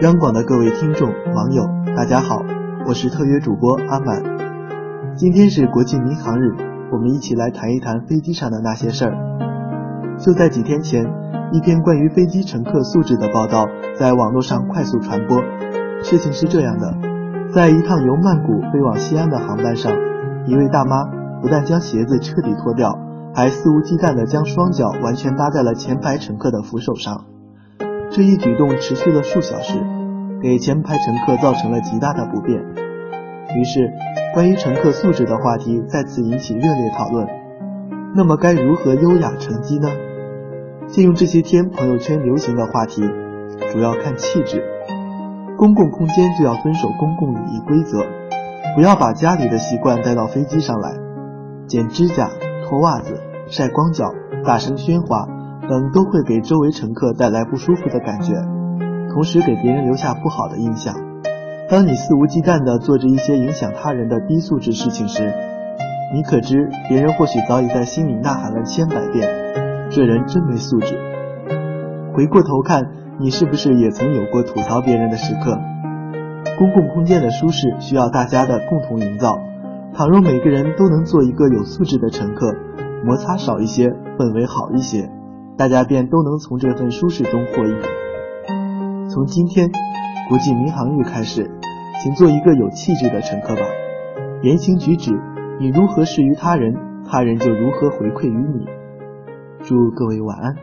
央广的各位听众、网友，大家好，我是特约主播阿满。今天是国际民航日，我们一起来谈一谈飞机上的那些事儿。就在几天前，一篇关于飞机乘客素质的报道在网络上快速传播。事情是这样的，在一趟由曼谷飞往西安的航班上，一位大妈不但将鞋子彻底脱掉，还肆无忌惮地将双脚完全搭在了前排乘客的扶手上。这一举动持续了数小时，给前排乘客造成了极大的不便。于是，关于乘客素质的话题再次引起热烈讨论。那么，该如何优雅乘机呢？借用这些天朋友圈流行的话题，主要看气质。公共空间就要遵守公共礼仪规则，不要把家里的习惯带到飞机上来，剪指甲、脱袜子、晒光脚、大声喧哗。等都会给周围乘客带来不舒服的感觉，同时给别人留下不好的印象。当你肆无忌惮地做着一些影响他人的低素质事情时，你可知别人或许早已在心里呐喊了千百遍：“这人真没素质。”回过头看，你是不是也曾有过吐槽别人的时刻？公共空间的舒适需要大家的共同营造。倘若每个人都能做一个有素质的乘客，摩擦少一些，氛围好一些。大家便都能从这份舒适中获益。从今天，国际民航日开始，请做一个有气质的乘客吧。言行举止，你如何施于他人，他人就如何回馈于你。祝各位晚安。